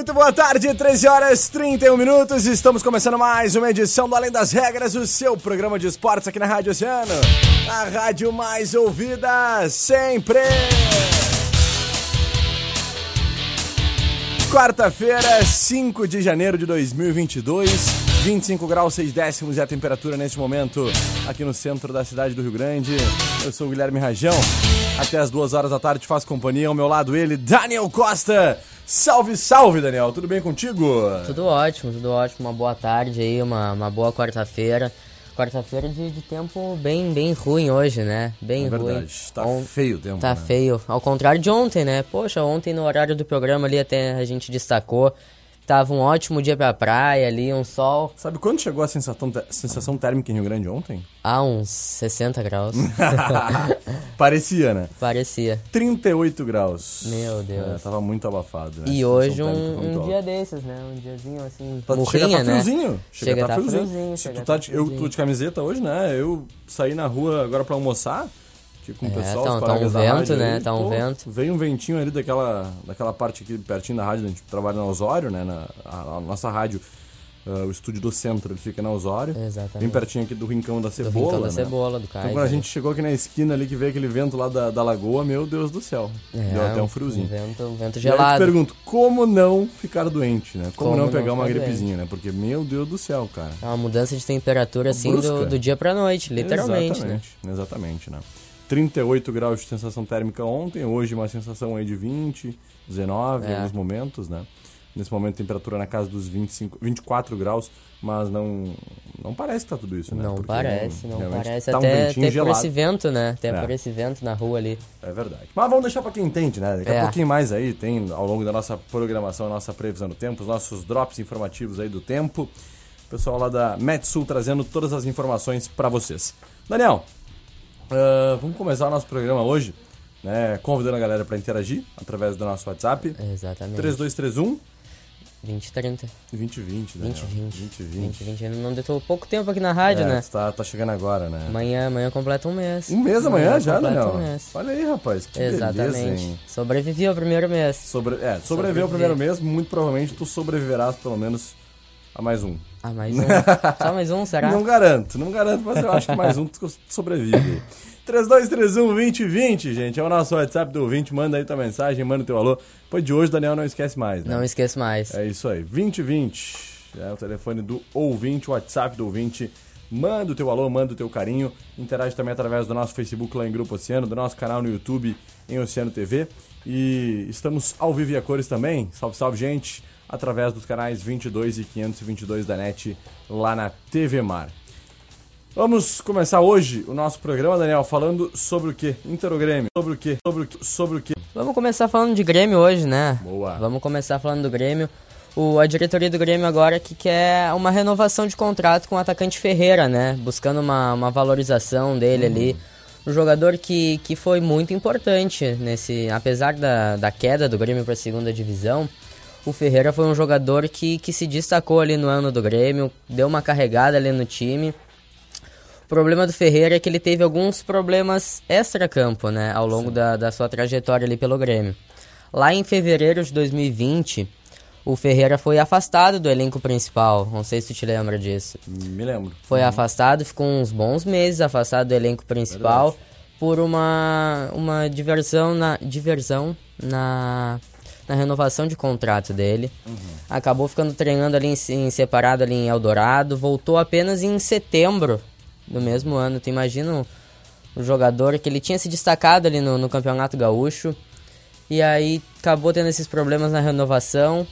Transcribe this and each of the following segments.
Muito boa tarde, 13 horas 31 minutos. Estamos começando mais uma edição do Além das Regras, o seu programa de esportes aqui na Rádio Oceano. A rádio mais ouvida sempre. Quarta-feira, 5 de janeiro de 2022, 25 graus 6 décimos é a temperatura neste momento aqui no centro da cidade do Rio Grande. Eu sou o Guilherme Rajão. Até as duas horas da tarde faço companhia ao meu lado ele, Daniel Costa. Salve, salve, Daniel. Tudo bem contigo? Tudo ótimo, tudo ótimo. Uma boa tarde aí, uma, uma boa quarta-feira. Quarta-feira de, de tempo bem, bem ruim hoje, né? Bem É ruim. verdade, tá feio o tempo, Tá né? feio. Ao contrário de ontem, né? Poxa, ontem no horário do programa ali até a gente destacou. Tava um ótimo dia pra praia ali, um sol. Sabe quando chegou a sensação, sensação térmica em Rio Grande ontem? Ah, uns 60 graus. Parecia, né? Parecia. 38 graus. Meu Deus. É, tava muito abafado, né? E hoje um, um dia desses, né? Um diazinho assim, Tá, murrinha, chega tá né? friozinho. Chega a tá friozinho. friozinho, Se chega tu tá, tá de- eu friozinho. tô de camiseta hoje, né? Eu saí na rua agora pra almoçar. Aqui com o É, pessoal, tá- tá um vento, né? aí. Tá um vento. Veio um ventinho ali daquela, daquela parte aqui pertinho da rádio, a gente trabalha na Osório, né? Na, a, a nossa rádio, ah, o estúdio do centro, ele fica na Osório. Exatamente. Bem pertinho aqui do Rincão da Do Cebola, rincão da né? cebola, do Então cais. quando a né? gente chegou aqui na esquina ali que veio aquele vento lá da, da lagoa, meu Deus do céu. Deu até um friozinho. Um vento, um vento E aí eu te gelado. pergunto, como não ficar doente, né? Como, Como não não pegar uma ficar gripezinha, né? Porque, meu Deus do céu, cara. É uma mudança de temperatura assim do, do dia pra noite, literalmente, né? Exatamente, exatamente, né? 38 graus de sensação térmica ontem, hoje uma sensação aí de 20, 19 em É. alguns momentos, né? Nesse momento temperatura na casa dos 25, 24 graus, mas não não parece que tá tudo isso, né? Não Porque parece, não realmente parece. tá um até ventinho até por esse vento, né? Até É. por esse vento na rua ali. É verdade. Mas vamos deixar pra quem entende, né? Daqui a É. pouquinho mais aí tem ao longo da nossa programação, a nossa previsão do tempo, os nossos drops informativos aí do tempo. O pessoal lá da Metsul trazendo todas as informações pra vocês. Daniel, ah, vamos começar o nosso programa hoje, né? Convidando a galera pra interagir através do nosso WhatsApp. Exatamente. 3231 2030. 2020, Daniel. 2020. 2020. 2020. Ainda não deu pouco tempo aqui na rádio, É, né? tá, tá chegando agora, né? Amanhã, amanhã completa um mês. Um mês amanhã já, completa Daniel? Um mês. Olha aí, rapaz, que Exatamente. beleza, hein? Sobrevivi ao primeiro mês. Sobre, é, sobreviver Sobreviver. o primeiro mês, muito provavelmente tu sobreviverás pelo menos a mais um. Ah, mais um. Só mais um, será? Não garanto, não garanto, mas eu acho que mais um sobrevive. 3231-2020, gente, é o nosso WhatsApp do ouvinte, manda aí tua mensagem, manda teu alô. Depois de hoje, Daniel, não esquece mais, né? Não esqueço mais. É isso aí, 2020, é o telefone do ouvinte, o WhatsApp do ouvinte. Manda o teu alô, manda o teu carinho. Interage também através do nosso Facebook lá em Grupo Oceano, do nosso canal no YouTube em Oceano TV. E estamos ao vivo e a cores também. Salve, salve, gente! Através dos canais 22 e 522 da NET lá na TV Mar. Vamos começar hoje o nosso programa, Daniel, falando sobre o quê? Interogrêmio. Sobre o quê? Sobre o quê? Sobre o quê? Vamos começar falando de Grêmio hoje, né? Boa. Vamos começar falando do Grêmio. O, a diretoria do Grêmio agora que quer uma renovação de contrato com o atacante Ferreira, né? Buscando uma, uma valorização dele ali. Um jogador que, que foi muito importante nesse. Apesar da, da queda do Grêmio para a segunda divisão, o Ferreira foi um jogador que, que se destacou ali no ano do Grêmio, deu uma carregada ali no time. O problema do Ferreira é que ele teve alguns problemas extra-campo, né, ao longo da, da sua trajetória ali pelo Grêmio. Lá em fevereiro de 2020, o Ferreira foi afastado do elenco principal. Não sei se tu te lembra disso. Me lembro. Foi afastado, ficou uns bons meses afastado do elenco principal Verdade. por uma, uma diversão na diversão na, na renovação de contrato dele. Acabou ficando treinando ali em, em separado ali em Eldorado, voltou apenas em setembro do mesmo ano. Tu imagina um, jogador que ele tinha se destacado ali no, no Campeonato Gaúcho e aí acabou tendo esses problemas na renovação.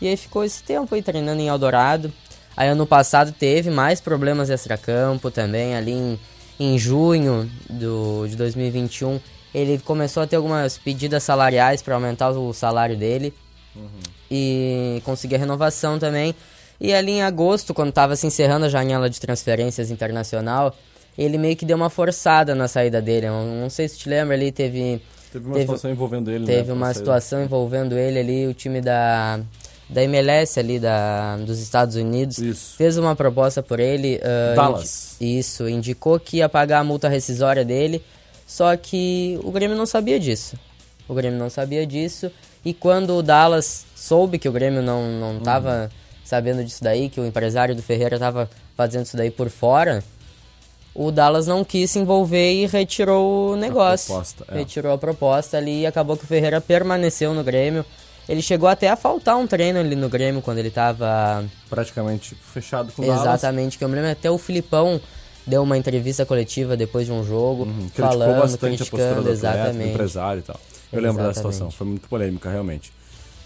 E aí ficou esse tempo aí treinando em Eldorado. Aí ano passado teve mais problemas extracampo também, ali em, em junho do, de 2021. Ele começou a ter algumas pedidas salariais para aumentar o salário dele. Uhum. E conseguir a renovação também. E ali em agosto, quando estava se encerrando a janela de transferências internacional, ele meio que deu uma forçada na saída dele. Eu não sei se te lembra ali, teve. Teve uma teve, situação envolvendo ele, Teve né, uma situação envolvendo ele ali, o time da, da MLS ali da, dos Estados Unidos. Isso. Fez uma proposta por ele. Uh, Dallas. Indi isso, indicou que ia pagar a multa rescisória dele. Só que o Grêmio não sabia disso. O Grêmio não sabia disso. E quando o Dallas soube que o Grêmio não, não tava uhum. sabendo disso daí, que o empresário do Ferreira tava fazendo isso daí por fora, o Dallas não quis se envolver e retirou o negócio. A proposta, é. Retirou a proposta ali e acabou que o Ferreira permaneceu no Grêmio. Ele chegou até a faltar um treino ali no Grêmio quando ele tava. Praticamente fechado com o Exatamente, Dallas. Exatamente, que eu me lembro até o Filipão deu uma entrevista coletiva depois de um jogo, uhum, falando, bastante criticando, a postura do exatamente. do empresário e tal. Eu exatamente. lembro da situação, foi muito polêmica realmente.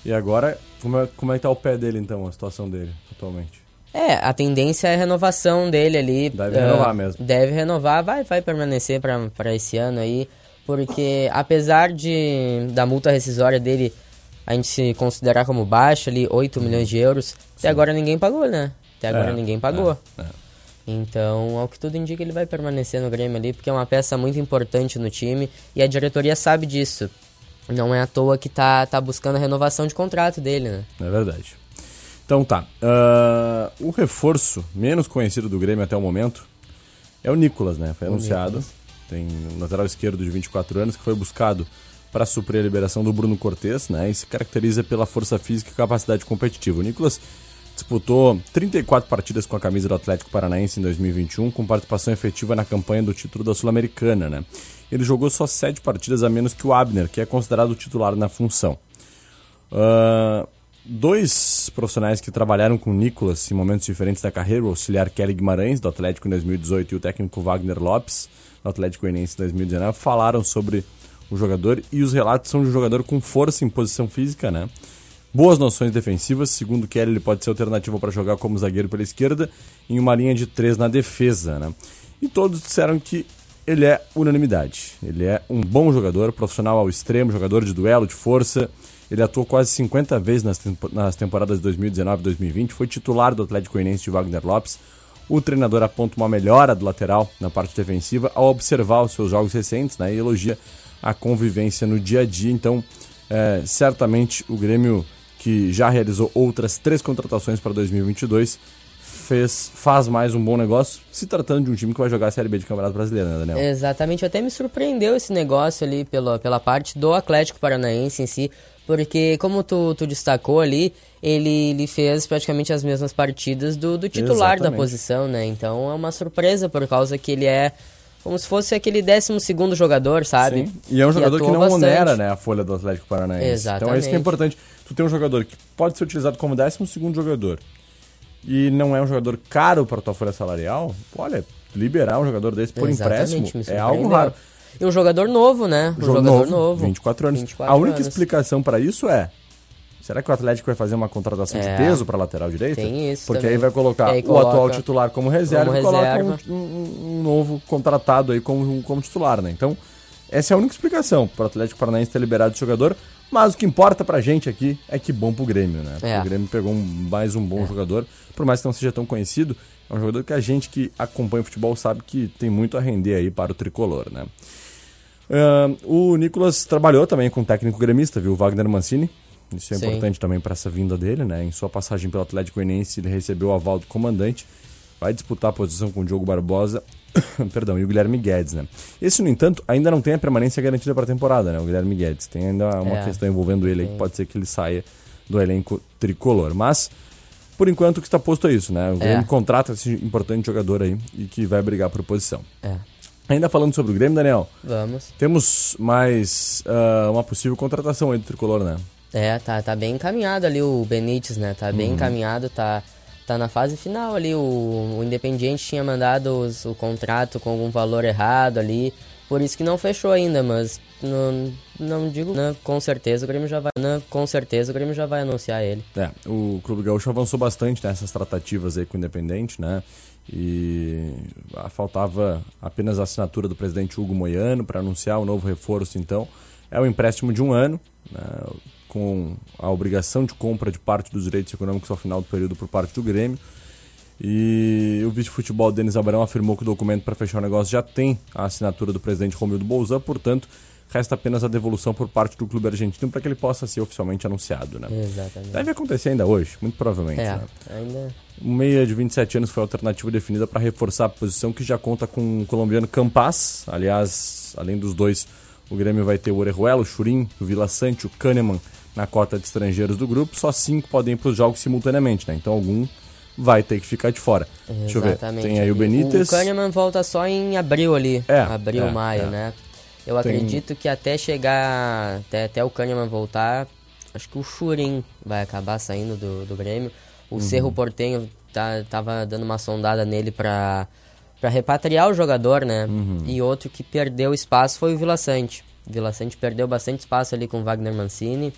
E agora, como é, como é que tá o pé dele então, a situação dele atualmente? É, a tendência é a renovação dele ali. Deve uh, renovar mesmo. Deve renovar, vai, vai permanecer para esse ano aí. Porque apesar de da multa rescisória dele a gente se considerar como baixa ali, 8 milhões de euros, Sim. até agora ninguém pagou, né? Até agora é, ninguém pagou. É, é. Então, ao que tudo indica, ele vai permanecer no Grêmio ali, porque é uma peça muito importante no time e a diretoria sabe disso. Não é à toa que tá, tá buscando a renovação de contrato dele, né? É verdade. Então tá. Uh, o reforço menos conhecido do Grêmio até o momento é o Nicolas, né? Foi o anunciado. Nicolas. Tem um lateral esquerdo de 24 anos que foi buscado para suprir a liberação do Bruno Cortes, né? E se caracteriza pela força física e capacidade competitiva. O Nicolas disputou 34 partidas com a camisa do Atlético Paranaense em 2021, com participação efetiva na campanha do título da Sul-Americana, né? Ele jogou só 7 partidas a menos que o Abner, que é considerado titular na função. Uh, dois profissionais que trabalharam com Nicolas em momentos diferentes da carreira, o auxiliar Kelly Guimarães, do Atlético em 2018, e o técnico Wagner Lopes, do Atlético Goianiense em 2019, falaram sobre o jogador e os relatos são de um jogador com força em posição física, né? Boas noções defensivas, segundo Kelly, ele pode ser alternativo para jogar como zagueiro pela esquerda em uma linha de três na defesa, né? E todos disseram que ele é unanimidade. Ele é um bom jogador, profissional ao extremo, jogador de duelo, de força, ele atuou quase 50 vezes nas, tempo, nas temporadas de 2019 e 2020, foi titular do Atlético Goianiense de Wagner Lopes. O treinador aponta uma melhora do lateral na parte defensiva ao observar os seus jogos recentes né, e elogia a convivência no dia a dia. Então, é, certamente o Grêmio, que já realizou outras três contratações para 2022, fez, faz mais um bom negócio, se tratando de um time que vai jogar a Série B de Campeonato Brasileiro, né, Daniel? Exatamente, até me surpreendeu esse negócio ali pela, pela parte do Atlético Paranaense em si, porque, como tu, tu destacou ali, ele, ele fez praticamente as mesmas partidas do, do titular Exatamente. da posição, né? Então é uma surpresa por causa que ele é como se fosse aquele 12 segundo jogador, sabe? Sim. E é um jogador que não bastante. onera né, a folha do Atlético Paranaense. Exatamente. Então é isso que é importante. Tu tem um jogador que pode ser utilizado como 12 segundo jogador e não é um jogador caro para tua folha salarial, olha, liberar um jogador desse por Exatamente, empréstimo é algo raro. E um jogador novo, né? Um jogador novo, novo 24 anos. 24 a única anos. explicação para isso é Será que o Atlético vai fazer uma contratação é, de peso para lateral direita? Tem isso. Porque também. aí vai colocar aí o atual titular como reserva como e coloca um, um, um, novo contratado aí como, como titular, né? Então, essa é a única explicação para o Atlético Paranaense ter liberado o jogador. Mas o que importa pra gente aqui é que bom pro Grêmio, né? É. O Grêmio pegou um, mais um bom é. jogador, por mais que não seja tão conhecido, é um jogador que a gente que acompanha o futebol sabe que tem muito a render aí para o tricolor, né? Uh, o Nicolas trabalhou também com o técnico gremista, viu? O Wagner Mancini. Isso é Sim. importante também para essa vinda dele, né? Em sua passagem pelo Atlético Goianiense, ele recebeu o aval do comandante. Vai disputar a posição com o Diogo Barbosa Perdão, e o Guilherme Guedes, né? Esse, no entanto, ainda não tem a permanência garantida para a temporada, né? O Guilherme Guedes. Tem ainda uma é, questão envolvendo ele aí que pode ser que ele saia do elenco tricolor. Mas, por enquanto, o que está posto é isso, né? O é. Grêmio contrata esse importante jogador aí e que vai brigar por posição. É. Ainda falando sobre o Grêmio, Daniel. Vamos. Temos mais uh, uma possível contratação aí do tricolor, né? É, tá, tá bem encaminhado ali o Benítez, né? Tá bem uhum. encaminhado, tá tá na fase final ali. O, o Independiente tinha mandado os, o contrato com algum valor errado ali. Por isso que não fechou ainda, mas não, não digo, né? Com certeza o Grêmio já vai, né? Com certeza o Grêmio já vai anunciar ele. É, o Clube Gaúcho avançou bastante nessas tratativas aí com o Independente, né? E faltava apenas a assinatura do presidente Hugo Moiano para anunciar o novo reforço, então. É um empréstimo de um ano, né? com a obrigação de compra de parte dos direitos econômicos ao final do período por parte do Grêmio. E o vice-futebol Denis Abrão afirmou que o documento para fechar o negócio já tem a assinatura do presidente Romildo Bolzan, portanto, resta apenas a devolução por parte do clube argentino para que ele possa ser oficialmente anunciado. Né? Exatamente. Deve acontecer ainda hoje, muito provavelmente. É, né? ainda... O meia de 27 anos foi a alternativa definida para reforçar a posição que já conta com o colombiano Campas. Aliás, além dos dois, o Grêmio vai ter o Orejuela, o Churim, o Vila Sante, o Kahneman na cota de estrangeiros do grupo. Só cinco podem ir para os jogos simultaneamente, né? Então algum vai ter que ficar de fora. Exatamente. Deixa eu ver. Tem aí o Benítez. O Kahneman volta só em abril ali. É, abril, é, maio, é. né? Eu Tem- acredito que até chegar, até, até o Kahneman voltar, acho que o Churin vai acabar saindo do, do Grêmio. O Uhum. Cerro Portenho tá, tava dando uma sondada nele pra, pra repatriar o jogador, né? Uhum. E outro que perdeu espaço foi o Vila Sante. Vila Sante perdeu bastante espaço ali com o Wagner Mancini.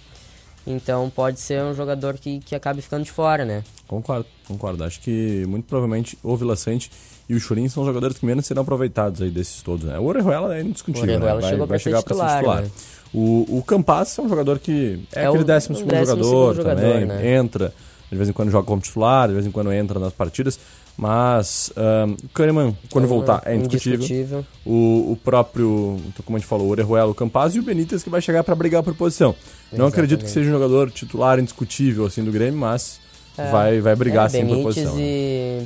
Então pode ser um jogador que, que acabe ficando de fora, né? Concordo, concordo. Acho que muito provavelmente o Vila Sante e o Churin são os jogadores que menos serão aproveitados aí desses todos. Né? O Orejuela é indiscutível, O né? vai, chegou vai chegar para ser titular, né? O, o Campas é um jogador que é, É aquele o- décimo segundo décimo jogador segundo também, jogador, né? entra, de vez em quando joga como titular, de vez em quando entra nas partidas, mas ahn, o Kahneman, quando voltar, é indiscutível. Indiscutível. O, o próprio, então, como a gente falou, o Orejuela, o Campaz e o Benítez que vai chegar para brigar por posição. Não acredito que Exatamente. seja um jogador titular indiscutível assim do Grêmio, mas É. vai, vai brigar é, assim por posição. né? e,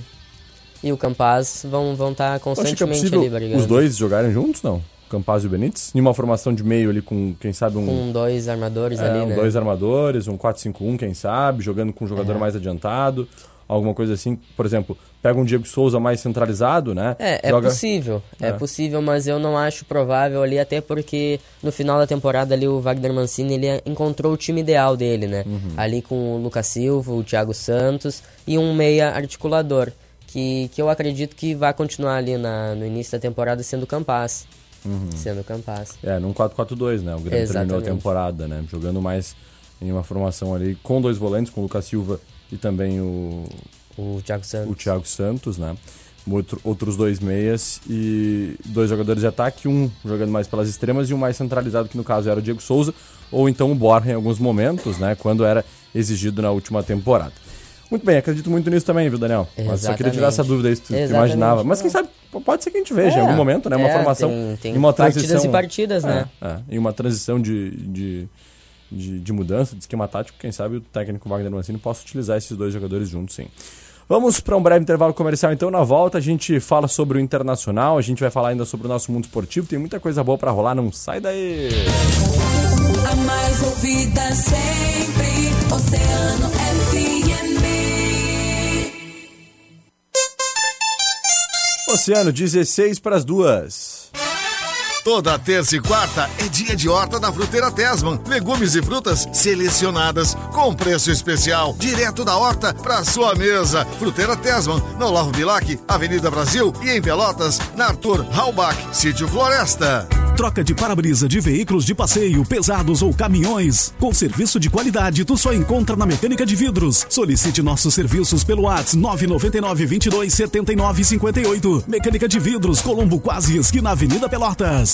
e o Campaz vão estar vão tá acha que é constantemente possível ali brigando. os dois jogarem juntos, não? Campaz e o Benítez? Em uma formação de meio ali com, quem sabe, um, Com dois armadores é, ali, um né? dois armadores, um 4-5-1, quem sabe, jogando com um jogador É. mais adiantado, alguma coisa assim. Por exemplo, pega um Diego Souza mais centralizado, né? É, é Joga- possível, é. É. possível, mas eu não acho provável ali, até porque no final da temporada ali o Wagner Mancini ele encontrou o time ideal dele, né? Uhum. Ali com o Lucas Silva, o Thiago Santos e um meia articulador, que, que eu acredito que vai continuar ali na, no início da temporada sendo Campas. Uhum. Sendo Campas. É, num 4-4-2, né? O Grêmio terminou a Exatamente. temporada, né? Jogando mais em uma formação ali com dois volantes, com o Lucas Silva e também o, O Thiago Santos. o Thiago Santos, né? Outro- outros dois meias e dois jogadores de ataque, um jogando mais pelas extremas e um mais centralizado, que no caso era o Diego Souza, ou então o Borja em alguns momentos, né? Quando era exigido na última temporada. Muito bem, acredito muito nisso também, viu, Daniel? Mas só queria tirar Exatamente. essa dúvida aí, se tu, Exatamente. imaginava. Mas quem sabe, pode ser que a gente veja em É, algum momento, né? Uma é, formação tem- tem em uma partidas transição. e partidas, né? É, é, em uma transição de, de, de, de mudança, de esquema tático, quem sabe o técnico Wagner Mancini possa utilizar esses dois jogadores juntos, sim. Vamos para um breve intervalo comercial, então. Na volta, a gente fala sobre o internacional, a gente vai falar ainda sobre o nosso mundo esportivo. Tem muita coisa boa para rolar, não sai daí! A mais ouvida sempre, Oceano FM. Oceano, 16 para as duas. Toda terça e quarta é dia de horta da Fruteira Tesman. Legumes e frutas selecionadas com preço especial, direto da horta para sua mesa. Fruteira Tesman, no Olavo Bilac, Avenida Brasil e em Pelotas, na Arthur Halbach, Sítio Floresta. Troca de para-brisa de veículos de passeio, pesados ou caminhões. Com serviço de qualidade, tu só encontra na Mecânica de Vidros. Solicite nossos serviços pelo WhatsApp 999 22 79 58. Mecânica de Vidros, Colombo Quase, esquina Avenida Pelotas.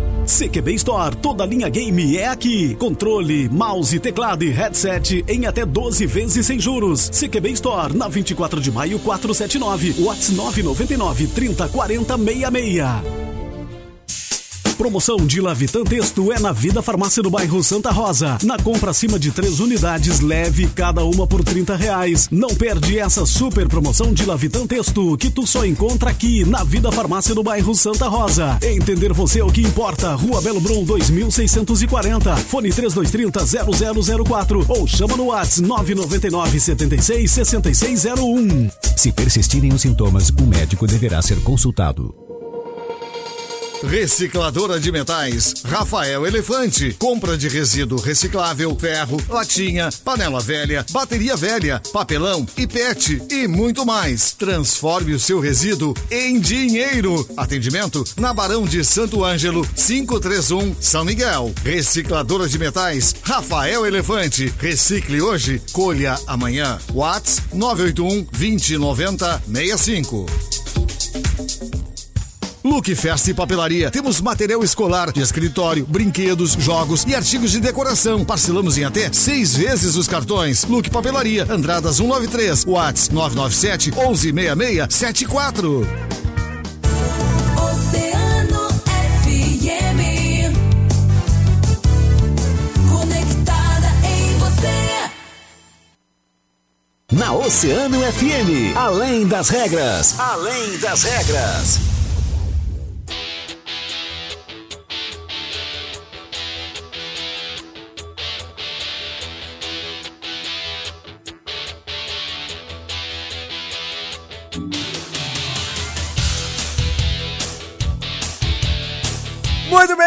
CQB Store, toda linha game é aqui. Controle, mouse, teclado e headset em até 12 vezes sem juros. CQB Store, na 24 de maio 479, WhatsApp 999 30 40 66. Promoção de Lavitan Texto é na Vida Farmácia do bairro Santa Rosa. Na compra acima de três unidades, leve cada uma por 30 reais. Não perde essa super promoção de Lavitan Texto que tu só encontra aqui na Vida Farmácia do bairro Santa Rosa. Entender você é o que importa. Rua Belo Brum 2640. Fone 3230 0004 ou chama no WhatsApp 999 76 6601. Se persistirem os sintomas, o médico deverá ser consultado. Recicladora de metais, Rafael Elefante. Compra de resíduo reciclável, ferro, latinha, panela velha, bateria velha, papelão e PET e muito mais. Transforme o seu resíduo em dinheiro. Atendimento na Barão de Santo Ângelo, 531 São Miguel. Recicladora de metais, Rafael Elefante. Recicle hoje, colha amanhã. Whats 981 2090 65. Look Festa e Papelaria. Temos material escolar, de escritório, brinquedos, jogos e artigos de decoração. Parcelamos em até seis vezes os cartões. Look Papelaria, Andradas 193, Whats 997 116674. Oceano FM. Conectada em você. Na Oceano FM, além das regras, além das regras.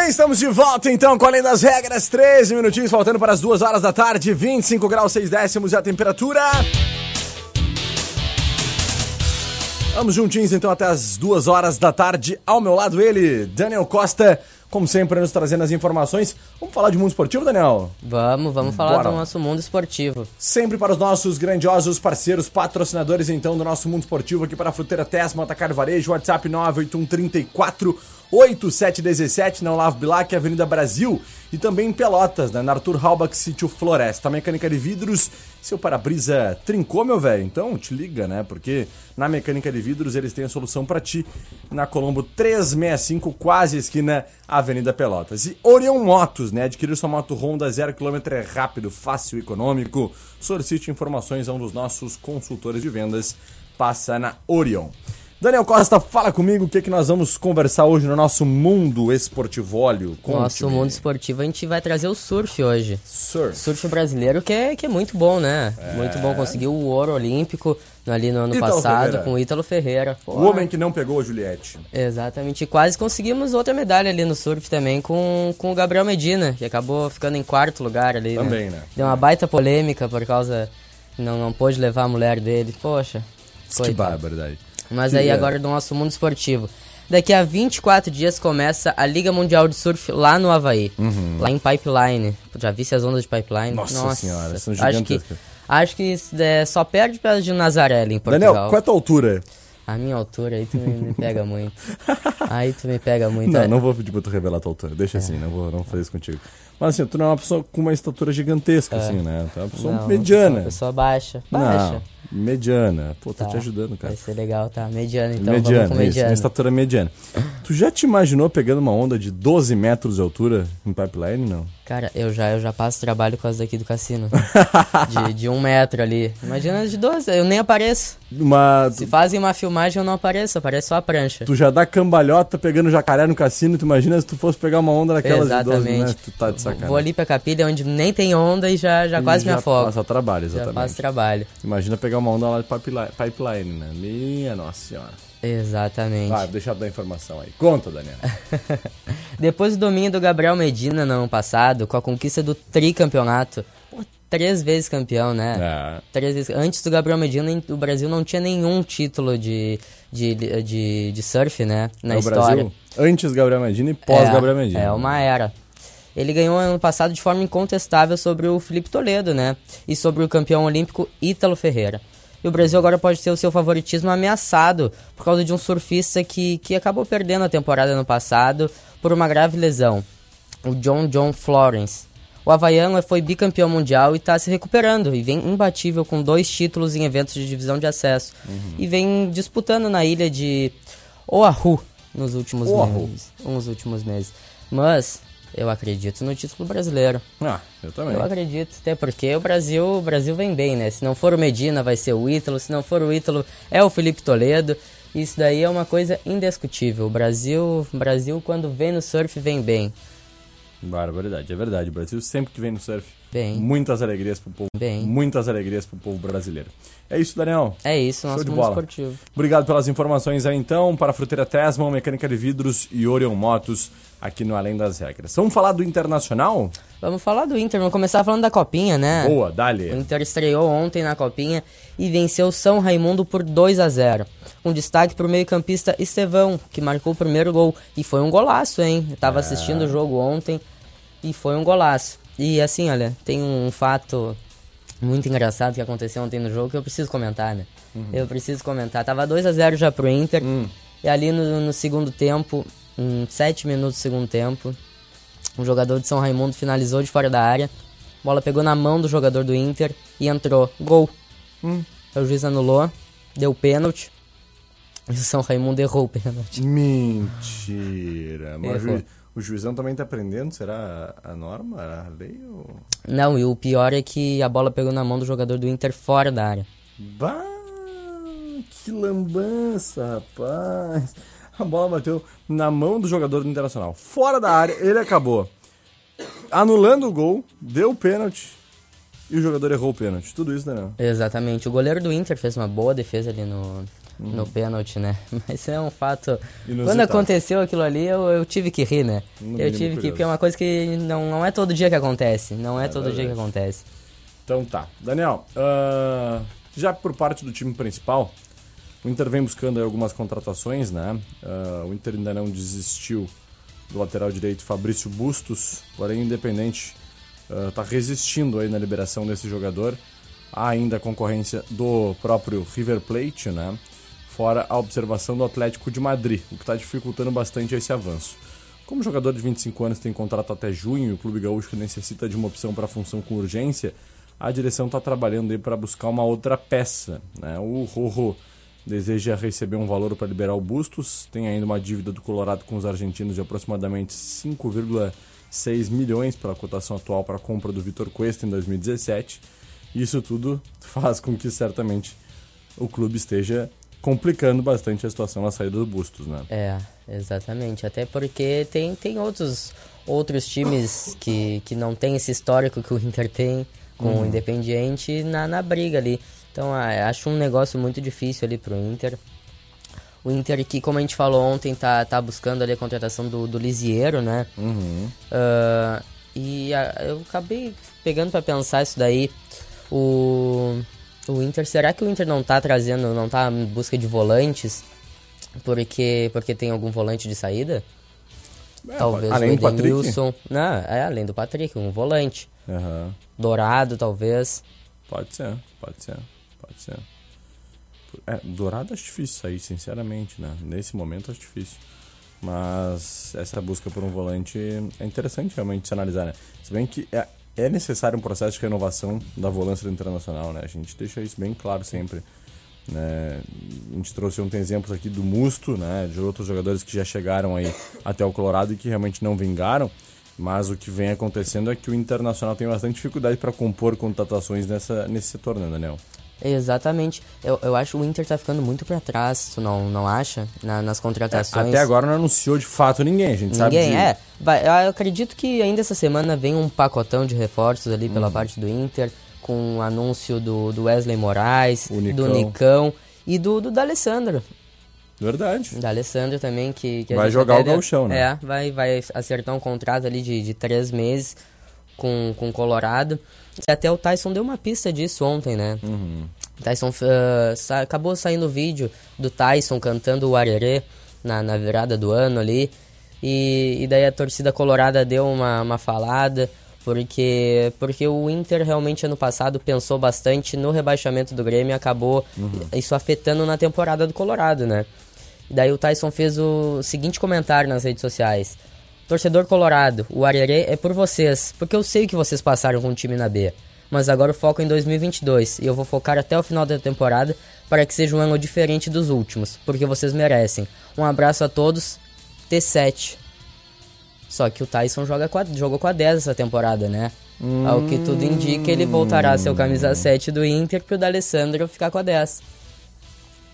Bem, estamos de volta então com Além das Regras, 13 minutinhos faltando para as 2 horas da tarde, 25 graus 6 décimos e a temperatura. Vamos juntinhos então até as 2 horas da tarde. Ao meu lado ele, Daniel Costa, como sempre nos trazendo as informações. Vamos falar de mundo esportivo, Daniel? Vamos, vamos falar Bora. do nosso mundo esportivo. Sempre para os nossos grandiosos parceiros, patrocinadores então do nosso mundo esportivo aqui para a Fruteira Tesma, Atacar Varejo, WhatsApp 98134 8717 na Olavo Bilac, Avenida Brasil e também em Pelotas, né, na Arthur Halbach Sítio Floresta. Mecânica de vidros, seu para-brisa trincou, meu velho? Então te liga, né? Porque na Mecânica de Vidros eles têm a solução para ti na Colombo 365, quase esquina Avenida Pelotas. E Orion Motos, né? Adquirir sua moto Honda 0km é rápido, fácil e econômico. Solicite informações a um dos nossos consultores de vendas. Passa na Orion. Daniel Costa, fala comigo o que, que nós vamos conversar hoje no nosso mundo esportivólio. No nosso mundo esportivo a gente vai trazer o surf hoje. Surf. Surf brasileiro que é, que é muito bom, né? Muito bom. Conseguiu o ouro olímpico ali no ano Ítalo passado Ferreira. com o Ítalo Ferreira. Pô, O homem que não pegou a Juliette. Exatamente. E quase conseguimos outra medalha ali no surf também com, com o Gabriel Medina, que acabou ficando em quarto lugar ali. Também, né? Deu uma baita polêmica por causa. Não, não pôde levar a mulher dele. Poxa. Que barbaridade. Mas Que aí é. agora do nosso mundo esportivo. Daqui a 24 dias começa a Liga Mundial de Surf lá no Havaí. Lá em Pipeline. Já visse as ondas de Pipeline? Uhum. Nossa senhora, são acho que, gigantescas. acho que é, só perde para de Nazaré em Portugal. Daniel, qual é a tua altura? A minha altura aí tu me, pega muito. Aí tu me pega muito. Não, É, não vou pedir pra tu revelar a tua altura. Deixa assim, não vou, não fazer isso contigo. Mas assim, tu não é uma pessoa com uma estatura gigantesca, assim, né? Tu é uma pessoa não, mediana. Pessoa, pessoa baixa. Baixa. Não, mediana. Pô, tô Tá, te ajudando, cara. Vai ser legal, tá? Mediana, então mediana, vamos com isso, mediana. uma estatura mediana. Tu já te imaginou pegando uma onda de 12 metros de altura em pipeline, não? Cara, eu já, eu já passo trabalho com as daqui do cassino. de, de um metro ali. Imagina de 12, eu nem apareço. Uma, Se fazem uma filmagem, eu não apareço, aparece só a prancha. tu já dá cambalhota pegando jacaré no cassino, tu imagina se tu fosse pegar uma onda daquelas de 12 Exatamente. metros, tu tá de sacanagem. Vou ali pra capilha onde nem tem onda e já, já quase E me afogo. Passa trabalho, Já exatamente. faço trabalho. Imagina pegar uma onda lá de pipeline, pipeline né? Minha nossa senhora. Exatamente. Vai, deixa eu dar informação aí. Conta, Daniel. Depois do domínio do Gabriel Medina no ano passado, com a conquista do tricampeonato, pô, três vezes campeão, né? É. Três vezes. Antes do Gabriel Medina, o Brasil não tinha nenhum título de, de, de, de surf, né? Na É o história. Brasil antes Gabriel Medina e pós Gabriel Medina. É uma era. Ele ganhou ano passado de forma incontestável sobre o Felipe Toledo, né? E sobre o campeão olímpico Ítalo Ferreira. E o Brasil agora pode ter o seu favoritismo ameaçado por causa de um surfista que, que acabou perdendo a temporada no passado por uma grave lesão, o John John Florence. O havaiano foi bicampeão mundial e está se recuperando e vem imbatível com dois títulos em eventos de divisão de acesso. E vem disputando na ilha de Oahu nos últimos Oahu. meses. Nos últimos meses. Mas eu acredito no título brasileiro. Ah, eu também. Eu acredito, até porque o Brasil, o Brasil vem bem, né? Se não for o Medina, vai ser o Ítalo, se não for o Ítalo, é o Felipe Toledo. Isso daí é uma coisa indiscutível. O Brasil, o Brasil quando vem no surf, vem bem. Barbaridade, é verdade. O Brasil sempre que vem no surf, Bem. muitas alegrias pro povo. Bem. Muitas alegrias pro povo brasileiro. É isso, Daniel. É isso, Show nosso de mundo bola. esportivo. Obrigado pelas informações aí então. Para a Fruteira Tesman, Mecânica de Vidros e Orion Motos aqui no Além das Regras. Vamos falar do Internacional? Vamos falar do Inter, vamos começar falando da Copinha, né? Boa, O dali. Inter estreou ontem na Copinha e venceu São Raimundo por 2 a 0 Um destaque para o meio-campista Estevão, que marcou o primeiro gol. E foi um golaço, hein? Eu tava assistindo o jogo ontem e foi um golaço. E assim, olha, tem um fato muito engraçado que aconteceu ontem no jogo que eu preciso comentar, né? Eu preciso comentar. Tava 2 a 0 já pro Inter. E ali no, no segundo tempo, em 7 minutos do segundo tempo, um jogador de São Raimundo finalizou de fora da área. A bola pegou na mão do jogador do Inter e entrou. Gol. Aí O juiz anulou, deu pênalti. E o São Raimundo errou o pênalti. Mentira. Mas o, juizão também tá aprendendo? Será a norma, a lei? Ou... Não, e o pior é que a bola pegou na mão do jogador do Inter fora da área. Bah, que lambança, rapaz. A bola bateu na mão do jogador do Internacional. Fora da área, ele acabou anulando o gol, deu o pênalti e o jogador errou o pênalti. Tudo isso, Daniel. Exatamente. O goleiro do Inter fez uma boa defesa ali no, no pênalti, né? Mas é um fato. Inusitado. Quando aconteceu aquilo ali, eu, eu tive que rir, né? No eu tive que curioso. porque é uma coisa que não, não é todo dia que acontece. Não é, todo dia que verdade. acontece. Então tá. Daniel, ah, já por parte do time principal, o Inter vem buscando aí algumas contratações, né? Ah, o Inter ainda não desistiu do lateral direito Fabrício Bustos, porém independente está resistindo aí na liberação desse jogador. Há ainda a concorrência do próprio River Plate, né? Fora a observação do Atlético de Madrid, o que está dificultando bastante esse avanço. Como o jogador de 25 anos tem contrato até junho e o Clube Gaúcho necessita de uma opção para a função com urgência, a direção está trabalhando para buscar uma outra peça. Né? O Rojo deseja receber um valor para liberar o Bustos, tem ainda uma dívida do Colorado com os argentinos de aproximadamente 5,6 milhões pela cotação atual para a compra do Vitor Cuesta em 2017. Isso tudo faz com que certamente o clube esteja complicando bastante a situação na saída do Bustos, né? É, exatamente. Até porque tem, tem outros, outros times que, que não tem esse histórico que o Inter tem com o Independiente na, na briga ali. Então, ah, acho um negócio muito difícil ali pro Inter. O Inter que, como a gente falou ontem, tá, tá buscando ali a contratação do, do Lisiero, né? Ah, e ah, eu acabei pegando pra pensar isso daí. O, o Inter, será que o Inter não tá trazendo, não tá em busca de volantes? Porque, porque tem algum volante de saída? talvez além o? Edenilson. Não, é além do Patrick, um volante. Aham. Dourado, talvez. Pode ser, pode ser, pode ser. É, dourado acho difícil sair, sinceramente, né? Nesse momento acho difícil. Mas essa busca por um volante é interessante realmente se analisar, né? Se bem que é, é necessário um processo de renovação da volância Internacional, né? A gente deixa isso bem claro sempre. Né? A gente trouxe ontem exemplos aqui do Musto, né? De outros jogadores que já chegaram aí até o Colorado e que realmente não vingaram. Mas o que vem acontecendo é que o Internacional tem bastante dificuldade para compor contratações nessa, nesse setor, né, Daniel? Exatamente. Eu, eu acho que o Inter tá ficando muito pra trás, tu não, não acha? Na- nas contratações. Até agora não anunciou de fato ninguém, a gente sabe Ninguém, de... é. Vai, eu acredito que ainda essa semana vem um pacotão de reforços ali pela parte do Inter, com o anúncio do, do Wesley Moraes, do Nicão e do, do D'Alessandro. Verdade. Da Alessandro também, que, que Vai jogar o gauchão, né? É, vai, vai acertar um contrato ali de, de três meses com, com o Colorado. E até o Tyson deu uma pista disso ontem, né? Uhum. Tyson ah, sa- acabou saindo o vídeo do Tyson cantando o Arerê na, na virada do ano ali. E, e daí a torcida colorada deu uma, uma falada, porque, porque o Inter realmente ano passado pensou bastante no rebaixamento do Grêmio e acabou isso afetando na temporada do Colorado, né? E daí o Tyson fez o seguinte comentário nas redes sociais. Torcedor colorado, o Arerê é por vocês, porque eu sei que vocês passaram com o time na B. Mas agora o foco é em 2022 e eu vou focar até o final da temporada para que seja um ano diferente dos últimos, porque vocês merecem. Um abraço a todos, T7. Só que o Tyson joga com a- jogou com a 10 essa temporada, né? Ao que tudo indica, ele voltará a ser o camisa 7 do Inter pro D'Alessandro ficar com a 10.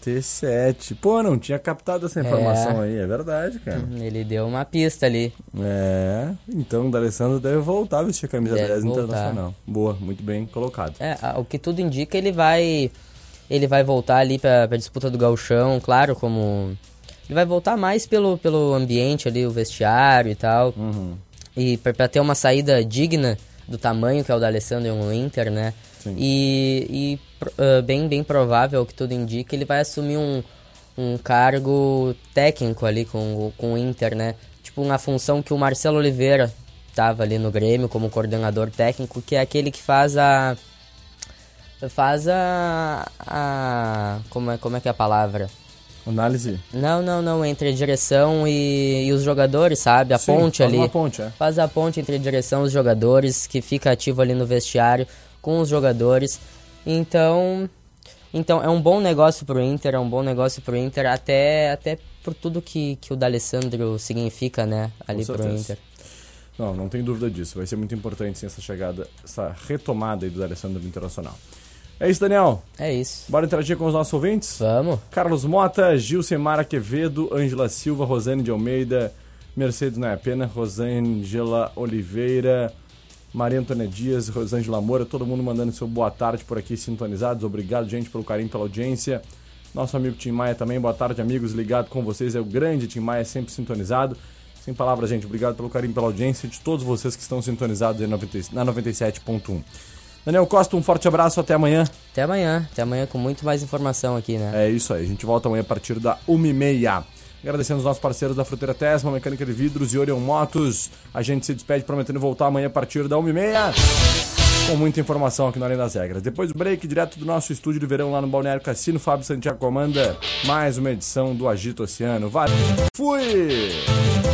T7. Pô, não tinha captado essa informação aí, é verdade, cara. Ele deu uma pista ali. É, então o D'Alessandro deve voltar a vestir a camisa Deve 10 voltar. internacional. Boa, muito bem colocado. É, ao que tudo indica, ele vai ele vai voltar ali pra, pra disputa do gauchão, claro, como... Ele vai voltar mais pelo, pelo ambiente ali, o vestiário e tal. E pra, pra ter uma saída digna do tamanho que é o da Alessandro no Inter, né? Sim. E, e ah, bem, bem provável, que tudo indica, ele vai assumir um, um cargo técnico ali com, o- com o Inter, né? Tipo, uma função que o Marcelo Oliveira tava ali no Grêmio como coordenador técnico, que é aquele que faz a faz a, a como é como é que é a palavra? Análise. Não, não, não, entre a direção e, e os jogadores, sabe? A Sim, ponte faz ali. uma ponte, é. Faz a ponte entre a direção e os jogadores, que fica ativo ali no vestiário com os jogadores. Então, então é um bom negócio pro Inter, é um bom negócio pro Inter, até, até por tudo que, que o D'Alessandro significa, né? Ali pro. Inter. Não, não tem dúvida disso. Vai ser muito importante sim, essa chegada, essa retomada aí do D'Alessandro Internacional. É isso, Daniel. É isso. Bora interagir com os nossos ouvintes? Vamos. Carlos Mota, Gilcemara Quevedo, Ângela Silva, Rosane de Almeida, Mercedes Não é Pena, Rosângela Oliveira, Maria Antônia Dias, Rosângela Moura, todo mundo mandando seu boa tarde por aqui, sintonizados. Obrigado, gente, pelo carinho, pela audiência. Nosso amigo Tim Maia também, boa tarde, amigos, ligado com vocês. É o grande Tim Maia, sempre sintonizado. Sem palavras, gente, obrigado pelo carinho, pela audiência de todos vocês que estão sintonizados aí na 90 na 97.1. Daniel Costa, um forte abraço, até amanhã. Até amanhã. Até amanhã com muito mais informação aqui, né? É isso aí, a gente volta amanhã a partir da 1h30. Agradecendo os nossos parceiros da Fruteira Tesma, Mecânica de Vidros e Orion Motos. A gente se despede prometendo voltar amanhã a partir da 1h30 com muita informação aqui no Além das Regras. Depois do break, direto do nosso estúdio de verão lá no Balneário Cassino, Fábio Santiago comanda mais uma edição do Agito Oceano. Valeu, fui!